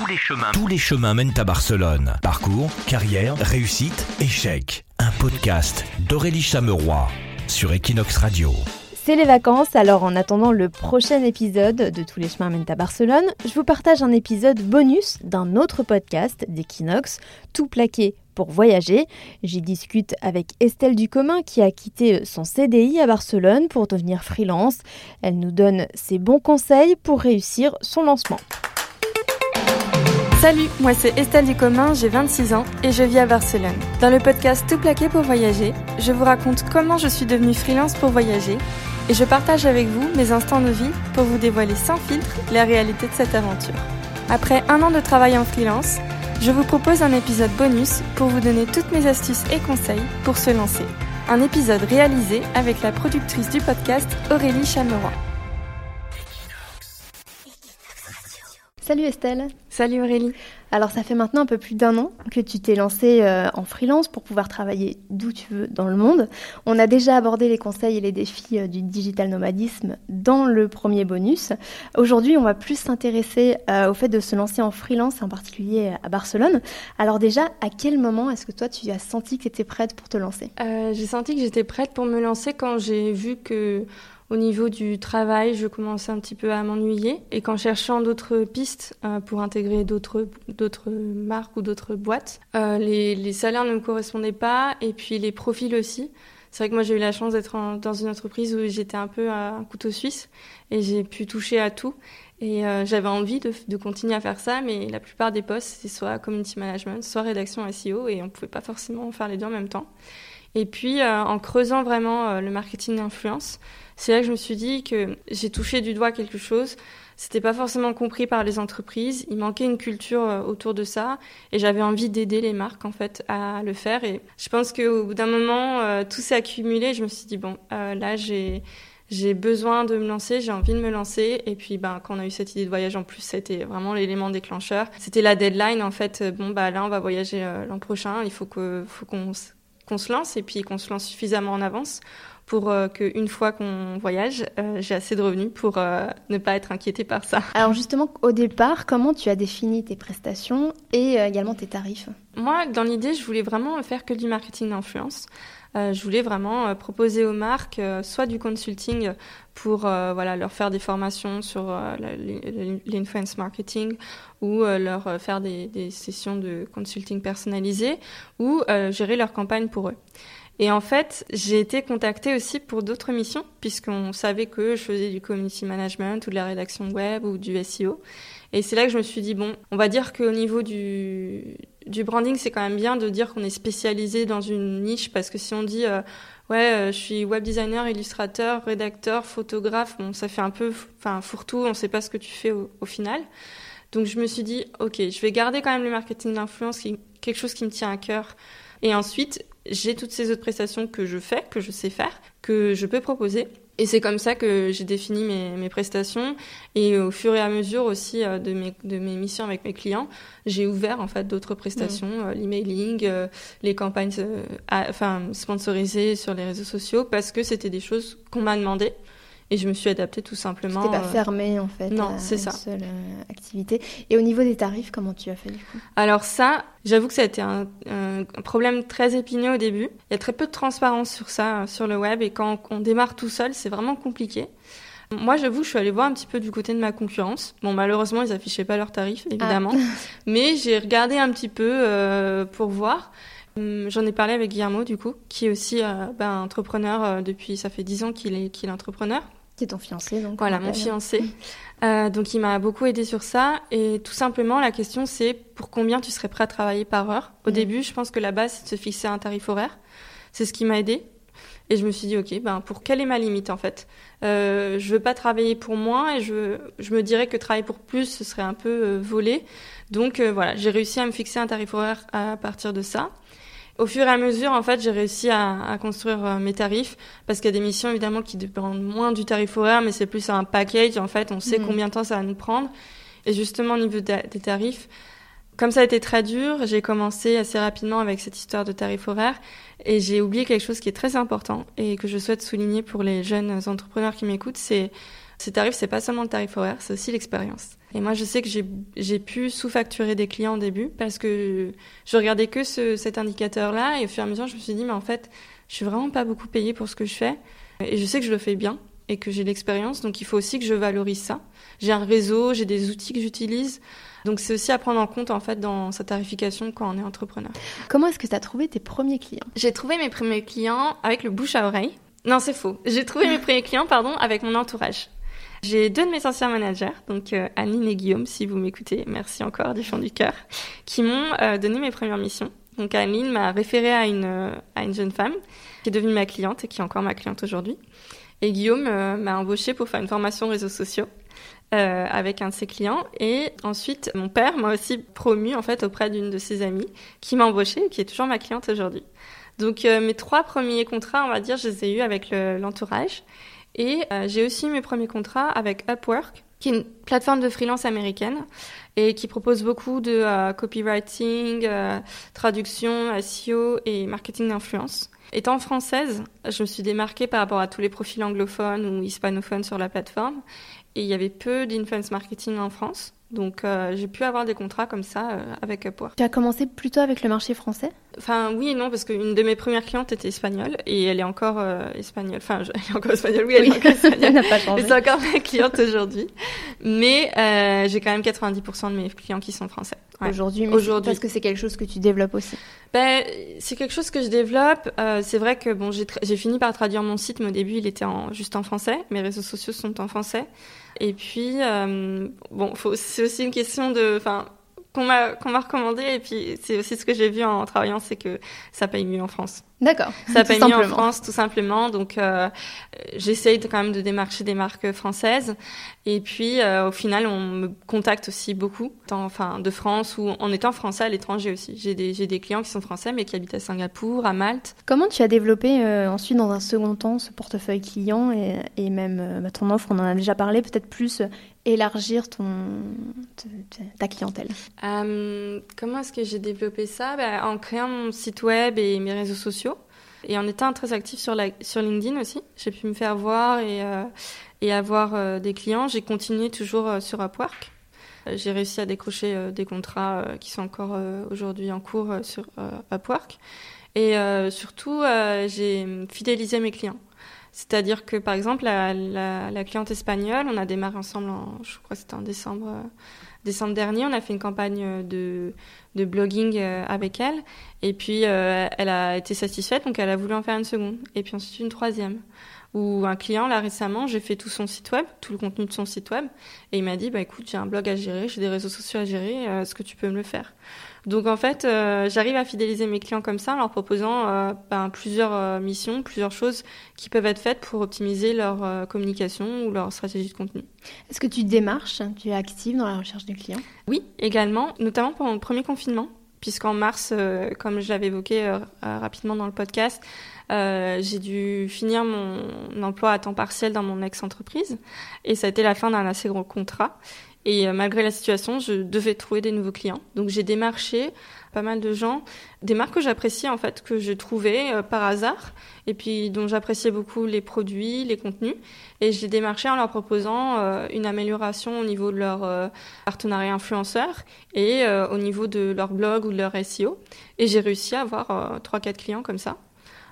Tous les chemins. Tous les chemins mènent à Barcelone. Parcours, carrière, réussite, échec. Un podcast d'Aurélie Chameroy sur Equinox Radio. C'est les vacances, alors en attendant le prochain épisode de Tous les chemins mènent à Barcelone, je vous partage un épisode bonus d'un autre podcast d'Equinox, tout plaqué pour voyager. J'y discute avec Estelle Ducommun qui a quitté son CDI à Barcelone pour devenir freelance. Elle nous donne ses bons conseils pour réussir son lancement. Salut, moi c'est Estelle Ducommun, j'ai 26 ans et je vis à Barcelone. Dans le podcast Tout plaqué pour voyager, je vous raconte comment je suis devenue freelance pour voyager et je partage avec vous mes instants de vie pour vous dévoiler sans filtre la réalité de cette aventure. Après un an de travail en freelance, je vous propose un épisode bonus pour vous donner toutes mes astuces et conseils pour se lancer. Un épisode réalisé avec la productrice du podcast Aurélie Chameroy. Salut Estelle. Salut Aurélie. Alors ça fait maintenant un peu plus d'un an que tu t'es lancée euh, en freelance pour pouvoir travailler d'où tu veux dans le monde. On a déjà abordé les conseils et les défis euh, du digital nomadisme dans le premier bonus. Aujourd'hui, on va plus s'intéresser euh, au fait de se lancer en freelance, en particulier à Barcelone. Alors déjà, à quel moment est-ce que toi tu as senti que tu étais prête pour te lancer? J'ai senti que j'étais prête pour me lancer quand j'ai vu que au niveau du travail, je commençais un petit peu à m'ennuyer. Et qu'en cherchant d'autres pistes euh, pour intégrer d'autres, marques ou d'autres boîtes, euh, les, les, salaires ne me correspondaient pas et puis les profils aussi. C'est vrai que moi j'ai eu la chance d'être dans une entreprise où j'étais un peu un couteau suisse et j'ai pu toucher à tout. Et euh, j'avais envie de, de, continuer à faire ça, mais la plupart des postes, c'est soit community management, soit rédaction SEO, et on ne pouvait pas forcément faire les deux en même temps. Et puis, en creusant vraiment le marketing d'influence, c'est là que je me suis dit que j'ai touché du doigt quelque chose. C'était pas forcément compris par les entreprises. Il manquait une culture euh, autour de ça, et j'avais envie d'aider les marques en fait à le faire. Et je pense qu'au bout d'un moment, tout s'est accumulé. Je me suis dit bon, là j'ai besoin de me lancer, j'ai envie de me lancer. Et puis, ben, quand on a eu cette idée de voyage en plus, c'était vraiment l'élément déclencheur. C'était la deadline, en fait. Bon, bah, là, on va voyager l'an prochain. Il faut qu'on se lance et puis qu'on se lance suffisamment en avance pour euh, qu'une fois qu'on voyage, euh, j'ai assez de revenus pour euh, ne pas être inquiétée par ça. Alors justement, au départ, comment tu as défini tes prestations et également tes tarifs? Moi, dans l'idée, je voulais vraiment faire que du marketing d'influence. je voulais vraiment proposer aux marques soit du consulting pour voilà leur faire des formations sur l'influence marketing ou leur faire des, des, sessions de consulting personnalisées ou gérer leur campagne pour eux. Et en fait, j'ai été contactée aussi pour d'autres missions, puisqu'on savait que je faisais du community management ou de la rédaction web ou du SEO. Et c'est là que je me suis dit, bon, on va dire qu'au niveau du, branding, c'est quand même bien de dire qu'on est spécialisé dans une niche, parce que si on dit, euh, ouais, euh, je suis web designer, illustrateur, rédacteur, photographe, bon, ça fait un peu, enfin, fourre-tout, on ne sait pas ce que tu fais au, au, final. Donc je me suis dit, ok, je vais garder quand même le marketing d'influence, quelque chose qui me tient à cœur. Et ensuite, j'ai toutes ces autres prestations que je fais, que je sais faire, que je peux proposer. Et c'est comme ça que j'ai défini mes, mes, prestations. Et au fur et à mesure aussi euh, de, mes, de mes missions avec mes clients, j'ai ouvert en fait d'autres prestations, mmh. euh, l'emailing, euh, les campagnes enfin, sponsorisées sur les réseaux sociaux, parce que c'était des choses qu'on m'a demandé. Et je me suis adaptée tout simplement. Tu pas euh, fermée en fait non, c'est une ça. seule euh, activité. Et au niveau des tarifs, comment tu as fait du coup? Alors ça, j'avoue que ça a été un, un, problème très épineux au début. Il y a très peu de transparence sur ça, euh, sur le web. Et quand on démarre tout seul, c'est vraiment compliqué. Moi, j'avoue, je suis allée voir un petit peu du côté de ma concurrence. Bon, malheureusement, ils affichaient pas leurs tarifs, évidemment. Ah. Mais j'ai regardé un petit peu euh, pour voir. Hum, j'en ai parlé avec Guillermo, du coup, qui est aussi euh, ben, entrepreneur euh, depuis, ça fait dix ans qu'il est, qu'il est entrepreneur. C'est ton fiancé, donc. Voilà, mon fiancé. Euh, donc, il m'a beaucoup aidé sur ça. Et tout simplement, la question, c'est pour combien tu serais prêt à travailler par heure? Au mmh. début, je pense que la base, c'est de se fixer un tarif horaire. C'est ce qui m'a aidé. Et je me suis dit, OK, ben, pour quelle est ma limite, en fait? Euh, Je veux pas travailler pour moi et je, je me dirais que travailler pour plus, ce serait un peu euh, volé. Donc, euh, voilà, j'ai réussi à me fixer un tarif horaire à partir de ça. Au fur et à mesure, en fait, j'ai réussi à, à construire euh, mes tarifs parce qu'il y a des missions évidemment qui dépendent moins du tarif horaire, mais c'est plus un package. En fait, on sait mmh. combien de temps ça va nous prendre. Et justement, au niveau des tarifs, comme ça a été très dur, j'ai commencé assez rapidement avec cette histoire de tarif horaire et j'ai oublié quelque chose qui est très important et que je souhaite souligner pour les jeunes entrepreneurs qui m'écoutent, c'est ces tarifs, c'est pas seulement le tarif horaire, c'est aussi l'expérience. Et moi, je sais que j'ai pu sous-facturer des clients au début parce que je regardais que ce, cet indicateur-là et au fur et à mesure, je me suis dit, mais en fait, je suis vraiment pas beaucoup payée pour ce que je fais et je sais que je le fais bien et que j'ai l'expérience, donc il faut aussi que je valorise ça. J'ai un réseau, j'ai des outils que j'utilise. Donc c'est aussi à prendre en compte en fait dans sa tarification quand on est entrepreneur. Comment est-ce que tu as trouvé tes premiers clients? J'ai trouvé mes premiers clients avec le bouche à oreille. Non, c'est faux. J'ai trouvé mes premiers clients pardon avec mon entourage. J'ai deux de mes anciens managers, donc euh, Aline et Guillaume, si vous m'écoutez, merci encore du fond du cœur, qui m'ont euh, donné mes premières missions. Donc Aline m'a référé à une, euh, à une jeune femme qui est devenue ma cliente et qui est encore ma cliente aujourd'hui. Et Guillaume m'a embauché pour faire une formation réseaux sociaux. Euh, avec un de ses clients. Et ensuite, mon père m'a aussi promu en fait auprès d'une de ses amies qui m'a embauché et qui est toujours ma cliente aujourd'hui. Donc euh, mes trois premiers contrats, on va dire, je les ai eus avec l'entourage. et euh, j'ai aussi mes premiers contrats avec Upwork, qui est une plateforme de freelance américaine et qui propose beaucoup de copywriting, traduction, SEO et marketing d'influence. Étant française, je me suis démarquée par rapport à tous les profils anglophones ou hispanophones sur la plateforme et il y avait peu d'influence marketing en France. Donc euh, j'ai pu avoir des contrats comme ça euh, avec Upwork. Tu as commencé plutôt avec le marché français? Enfin oui et non parce qu'une de mes premières clientes était espagnole et elle est encore euh, espagnole. Enfin elle est encore espagnole. Oui elle est encore espagnole. elle n'a pas changé. C'est encore ma cliente aujourd'hui. Mais j'ai quand même 90% de mes clients qui sont français. Aujourd'hui, Aujourd'hui. parce que c'est quelque chose que tu développes aussi. Ben, c'est quelque chose que je développe. c'est vrai que bon, j'ai fini par traduire mon site, mais au début, il était en, juste en français. Mes réseaux sociaux sont en français. Et puis, euh, bon, c'est aussi une question de, enfin, qu'on m'a recommandé et puis c'est aussi ce que j'ai vu en travaillant c'est que ça paye mieux en France. D'accord. Ça paye mieux en France tout simplement donc euh, j'essaye quand même de démarcher des marques françaises et puis euh, au final on me contacte aussi beaucoup enfin de France ou en étant français à l'étranger aussi. J'ai des clients qui sont français mais qui habitent à Singapour, à Malte. Comment tu as développé euh, ensuite dans un second temps ce portefeuille client et, et même bah, ton offre? On en a déjà parlé peut-être plus élargir ton, ta clientèle euh, Comment est-ce que j'ai développé ça? Bah, En créant mon site web et mes réseaux sociaux. Et en étant très actif sur, LinkedIn aussi. J'ai pu me faire voir et, euh, avoir euh, des clients. J'ai continué toujours sur Upwork. J'ai réussi à décrocher des contrats qui sont encore aujourd'hui en cours sur Upwork. Et surtout, j'ai fidélisé mes clients. C'est-à-dire que, par exemple, la, la, la, cliente espagnole, on a démarré ensemble, en, je crois que c'était en décembre, euh, dernier, on a fait une campagne de, de blogging euh, avec elle. Et puis, euh, elle a été satisfaite, donc elle a voulu en faire une seconde. Et puis ensuite, une troisième. Ou un client, là, récemment, j'ai fait tout son site web, tout le contenu de son site web. Et il m'a dit, bah écoute, j'ai un blog à gérer, j'ai des réseaux sociaux à gérer, est-ce que tu peux me le faire? Donc en fait, euh, j'arrive à fidéliser mes clients comme ça en leur proposant euh, ben, plusieurs euh, missions, plusieurs choses qui peuvent être faites pour optimiser leur communication ou leur stratégie de contenu. Est-ce que tu démarches Tu es active dans la recherche de clients? Oui, également, notamment pendant le premier confinement, puisqu'en mars, comme je l'avais évoqué rapidement dans le podcast, j'ai dû finir mon emploi à temps partiel dans mon ex-entreprise et ça a été la fin d'un assez gros contrat. Et euh, malgré la situation, je devais trouver des nouveaux clients. Donc j'ai démarché pas mal de gens, des marques que j'appréciais en fait, que je trouvais euh, par hasard, et puis dont j'appréciais beaucoup les produits, les contenus. Et j'ai démarché en leur proposant euh, une amélioration au niveau de leur partenariat influenceur et au niveau de leur blog ou de leur SEO. Et j'ai réussi à avoir trois, quatre clients comme ça.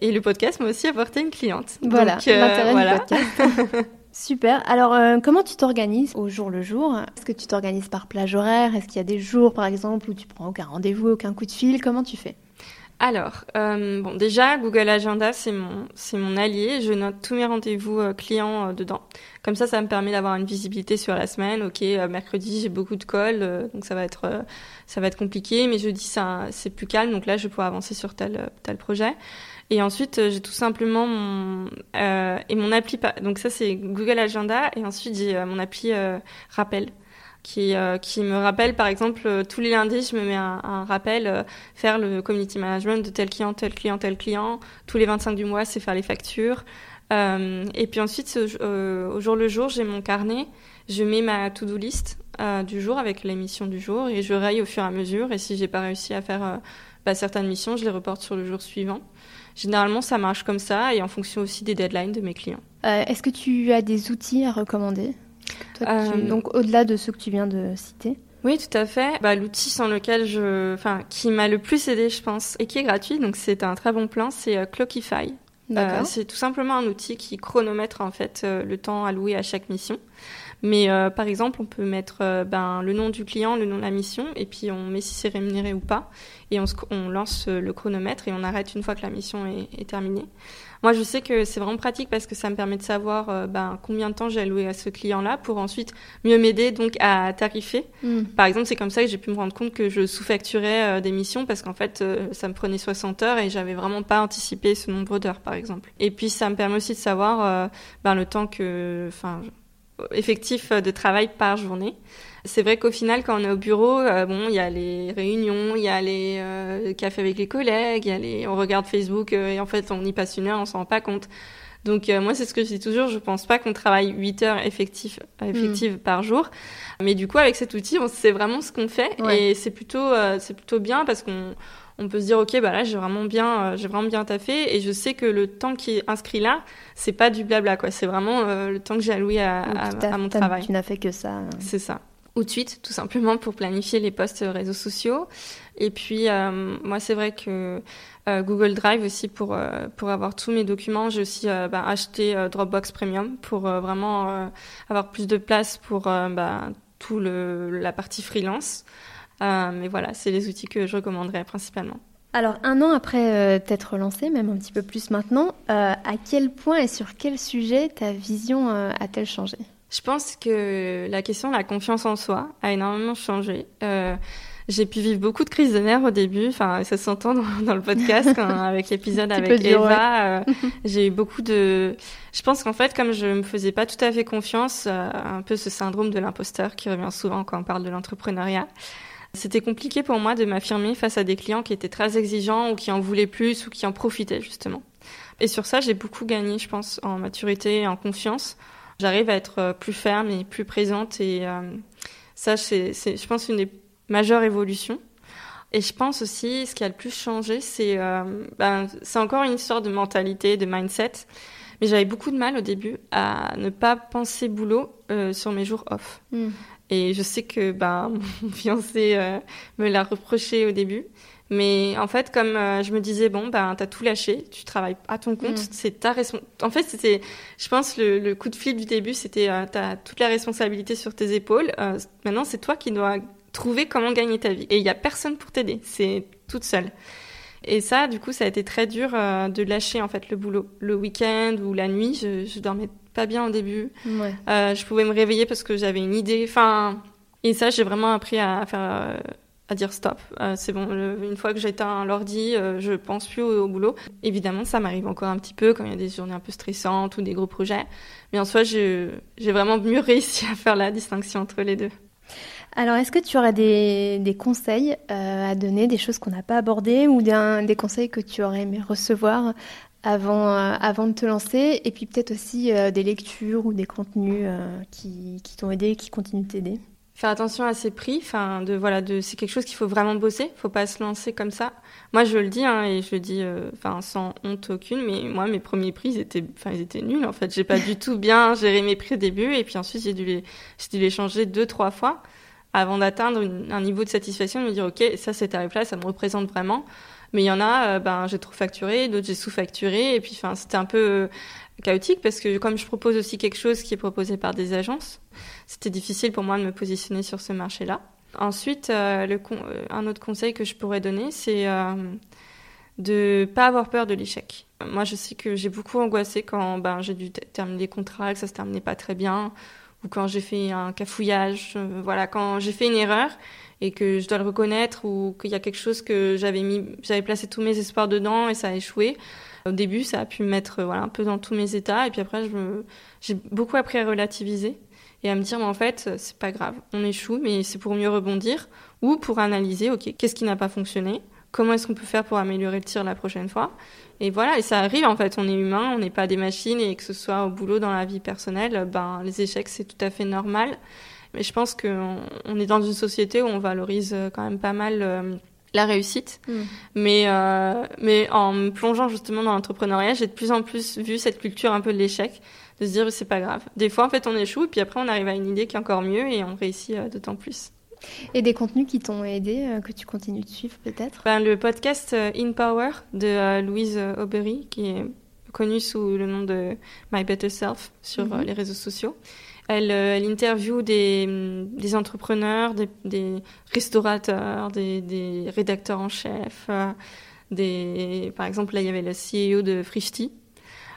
Et le podcast m'a aussi apporté une cliente. Voilà, l'intérêt voilà. du podcast. Super. Alors, euh, comment tu t'organises au jour le jour? Est-ce que tu t'organises par plage horaire? Est-ce qu'il y a des jours, par exemple, où tu prends aucun rendez-vous, aucun coup de fil? Comment tu fais? Alors, euh, bon, déjà, Google Agenda, c'est mon, c'est mon allié. Je note tous mes rendez-vous euh, clients dedans. Comme ça, ça me permet d'avoir une visibilité sur la semaine. Ok, mercredi, j'ai beaucoup de calls, donc ça va être, ça va être compliqué. Mais jeudi, ça, c'est plus calme, donc là, je vais pouvoir avancer sur tel, tel projet. Et ensuite, euh, j'ai tout simplement mon euh, et mon appli. Donc ça, c'est Google Agenda. Et ensuite, j'ai euh, mon appli euh, rappel qui qui me rappelle, par exemple, tous les lundis, je me mets un, un rappel, faire le community management de tel client, tel client, tel client. Tous les 25 du mois, c'est faire les factures. et puis ensuite, au jour le jour, j'ai mon carnet. Je mets ma to-do list du jour avec les missions du jour et je raye au fur et à mesure. Et si j'ai pas réussi à faire bah, certaines missions, je les reporte sur le jour suivant. Généralement, ça marche comme ça et en fonction aussi des deadlines de mes clients. Euh, est-ce que tu as des outils à recommander? Donc au-delà de ce que tu viens de citer. Oui, tout à fait. Bah, l'outil sans lequel je, enfin, qui m'a le plus aidé, je pense, et qui est gratuit, donc c'est un très bon plan, c'est Clockify. Euh, c'est tout simplement un outil qui chronomètre en fait euh, le temps alloué à chaque mission. Mais euh, par exemple, on peut mettre ben, le nom du client, le nom de la mission, et puis on met si c'est rémunéré ou pas, et on, on, lance le chronomètre et on arrête une fois que la mission est, est terminée. Moi, je sais que c'est vraiment pratique parce que ça me permet de savoir euh, ben, combien de temps j'ai alloué à ce client-là pour ensuite mieux m'aider donc à tarifer. Mm. Par exemple, c'est comme ça que j'ai pu me rendre compte que je sous-facturais euh, des missions parce qu'en fait, euh, ça me prenait 60 heures et j'avais vraiment pas anticipé ce nombre d'heures, par exemple. Et puis, ça me permet aussi de savoir ben, le temps que, enfin, effectif de travail par journée. C'est vrai qu'au final, quand on est au bureau, euh, bon, il y a les réunions, il y a les euh, cafés avec les collègues, y a les... on regarde Facebook euh, et en fait, on y passe une heure, on s'en rend pas compte. Donc moi, c'est ce que je dis toujours, je pense pas qu'on travaille 8 heures effectives, effectives mm. par jour. Mais du coup, avec cet outil, on sait vraiment ce qu'on fait et c'est plutôt, c'est plutôt bien parce qu'on on peut se dire ok bah là j'ai vraiment bien j'ai vraiment bien taffé. Et je sais que le temps qui est inscrit là c'est pas du blabla quoi. C'est vraiment le temps que j'ai alloué à, à, mon travail. tu n'as fait que ça. C'est ça. Ou de suite, tout simplement pour planifier les posts réseaux sociaux. Et puis, euh, moi, c'est vrai que euh, Google Drive aussi, pour, euh, pour avoir tous mes documents, j'ai aussi bah, acheté Dropbox Premium pour vraiment avoir plus de place pour bah, tout le, la partie freelance. Mais voilà, c'est les outils que je recommanderais principalement. Alors, un an après t'être lancé, même un petit peu plus maintenant, à quel point et sur quel sujet ta vision a-t-elle changé? Je pense que la question de la confiance en soi a énormément changé. Euh, j'ai pu vivre beaucoup de crises de nerfs au début, enfin ça s'entend dans, dans, le podcast avec l'épisode avec Eva. Euh, j'ai eu beaucoup de. Je pense qu'en fait, comme je me faisais pas tout à fait confiance, euh, un peu ce syndrome de l'imposteur qui revient souvent quand on parle de l'entrepreneuriat. C'était compliqué pour moi de m'affirmer face à des clients qui étaient très exigeants ou qui en voulaient plus ou qui en profitaient justement. Et sur ça, j'ai beaucoup gagné, je pense, en maturité et en confiance j'arrive à être euh, plus ferme et plus présente. Et euh, ça, c'est, je pense, une des majeures évolutions. Et je pense aussi, ce qui a le plus changé, c'est euh, ben, c'est encore une histoire de mentalité, de mindset. Mais j'avais beaucoup de mal au début à ne pas penser boulot sur mes jours off. Hmm. Et je sais que ben, mon fiancé me l'a reproché au début. Mais en fait, comme euh, je me disais, bon, ben, t'as tout lâché, tu travailles à ton compte, mm. c'est ta responsabilité. En fait, c'était, je pense, le, le, coup de fil du début, c'était, euh, t'as toute la responsabilité sur tes épaules. Euh, maintenant, c'est toi qui dois trouver comment gagner ta vie. Et il y a personne pour t'aider. C'est toute seule. Et ça, du coup, ça a été très dur de lâcher, en fait, le boulot. Le week-end ou la nuit, je, je dormais pas bien au début. Ouais. je pouvais me réveiller parce que j'avais une idée. Enfin, et ça, j'ai vraiment appris à, faire à dire stop. Euh, c'est bon, une fois que j'éteins l'ordi, euh, je pense plus au, boulot. Évidemment, ça m'arrive encore un petit peu quand il y a des journées un peu stressantes ou des gros projets. Mais en soi, j'ai vraiment mieux réussi à faire la distinction entre les deux. Alors, est-ce que tu aurais des, des conseils euh, à donner, des choses qu'on n'a pas abordées ou des conseils que tu aurais aimé recevoir avant, avant de te lancer Et puis peut-être aussi des lectures ou des contenus qui, qui t'ont aidé, qui continuent de t'aider faire attention à ses prix. De voilà, c'est quelque chose qu'il faut vraiment bosser. Faut pas se lancer comme ça. Moi, je le dis hein, et je le dis, euh, enfin, sans honte aucune. Mais moi, mes premiers prix, ils étaient, ils étaient nuls. En fait, j'ai pas du tout bien géré mes prix au début. Et puis ensuite, j'ai dû les, dû les changer deux, trois fois avant d'atteindre un niveau de satisfaction, de me dire ok, ça, c'est tarif-là, ça me représente vraiment. Mais il y en a, euh, ben, j'ai trop facturé, d'autres j'ai sous-facturé, et puis, enfin, c'était un peu chaotique parce que comme je propose aussi quelque chose qui est proposé par des agences, c'était difficile pour moi de me positionner sur ce marché-là. Ensuite, euh, euh, un autre conseil que je pourrais donner, c'est euh, de pas avoir peur de l'échec. Moi, je sais que j'ai beaucoup angoissé quand ben, j'ai dû terminer des contrats, que ça se terminait pas très bien, ou quand j'ai fait un cafouillage. Euh, voilà, quand j'ai fait une erreur et que je dois le reconnaître, ou qu'il y a quelque chose que j'avais mis, j'avais placé tous mes espoirs dedans et ça a échoué. Au début, ça a pu me mettre voilà, un peu dans tous mes états. Et puis après, j'ai beaucoup appris à relativiser et à me dire, mais en fait, c'est pas grave. On échoue, mais c'est pour mieux rebondir ou pour analyser, OK, qu'est-ce qui n'a pas fonctionné Comment est-ce qu'on peut faire pour améliorer le tir la prochaine fois Et voilà, et ça arrive en fait, on est humain, on n'est pas des machines et que ce soit au boulot, dans la vie personnelle, ben les échecs c'est tout à fait normal. Mais je pense qu'on on est dans une société où on valorise quand même pas mal euh, la réussite. Mm. Mais, euh, mais en me plongeant justement dans l'entrepreneuriat, j'ai de plus en plus vu cette culture un peu de l'échec. de se dire c'est pas grave. Des fois, en fait, on échoue, et puis après, on arrive à une idée qui est encore mieux et on réussit d'autant plus. Et des contenus qui t'ont aidé, que tu continues de suivre peut-être ben, Le podcast In Power de Louise Aubery, qui est connue sous le nom de My Better Self sur mhm. les réseaux sociaux. Elle, elle interviewe des, des entrepreneurs, des, des restaurateurs, des, des, rédacteurs en chef. des, par exemple, là, il y avait le CEO de Frishti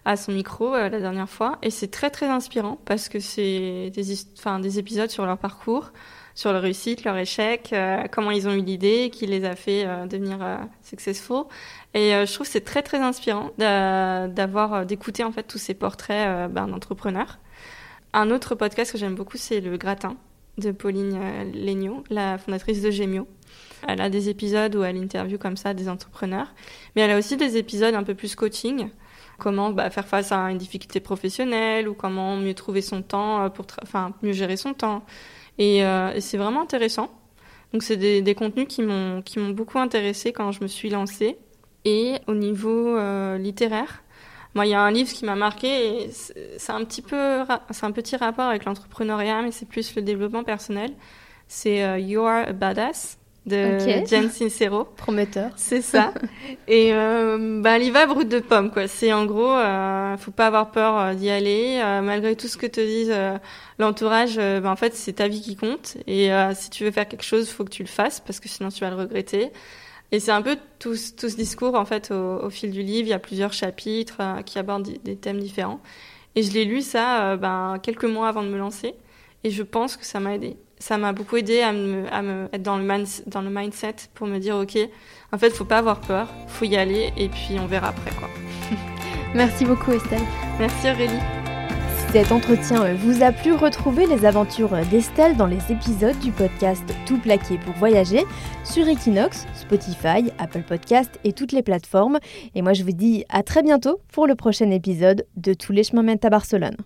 à son micro la dernière fois. Et c'est très, très inspirant parce que c'est des, enfin, des épisodes sur leur parcours sur leur réussite, leur échec, euh, comment ils ont eu l'idée, qui les a fait euh, devenir euh, successful. Et je trouve que c'est très très inspirant d'avoir d'écouter en fait tous ces portraits ben, d'entrepreneurs. Un autre podcast que j'aime beaucoup, c'est le Gratin de Pauline Legnaud, la fondatrice de Gemio. Elle a des épisodes où elle interviewe comme ça des entrepreneurs, mais elle a aussi des épisodes un peu plus coaching comment bah, faire face à une difficulté professionnelle ou comment mieux trouver son temps pour enfin mieux gérer son temps euh, et, c'est vraiment intéressant. Donc c'est des, contenus qui m'ont beaucoup intéressé quand je me suis lancée. Et au niveau euh, littéraire, moi il y a un livre qui m'a marqué. C'est un petit peu c'est un petit rapport avec l'entrepreneuriat, mais c'est plus le développement personnel. C'est euh, You Are a Badass de okay. Jen Sincero. Prometteur. C'est ça. et euh, bah, elle y va brute de pomme, quoi. C'est en gros, euh, faut pas avoir peur euh, d'y aller, euh, malgré tout ce que te dise l'entourage. bah, en fait, c'est ta vie qui compte. Et si tu veux faire quelque chose, faut que tu le fasses, parce que sinon tu vas le regretter. Et c'est un peu tout, tout, ce discours, en fait, au, au, fil du livre. Il y a plusieurs chapitres qui abordent des thèmes différents. Et je l'ai lu ça ben, quelques mois avant de me lancer. Et je pense que ça m'a aidé ça m'a beaucoup aidé à me, à me être dans le, dans le mindset pour me dire ok, en fait, faut pas avoir peur, faut y aller et puis on verra après quoi. Merci beaucoup Estelle. Merci Aurélie. Si cet entretien vous a plu, retrouvez les aventures d'Estelle dans les épisodes du podcast Tout plaqué pour voyager sur Equinox, Spotify, Apple Podcast et toutes les plateformes. Et moi je vous dis à très bientôt pour le prochain épisode de Tous les chemins mènent à Barcelone.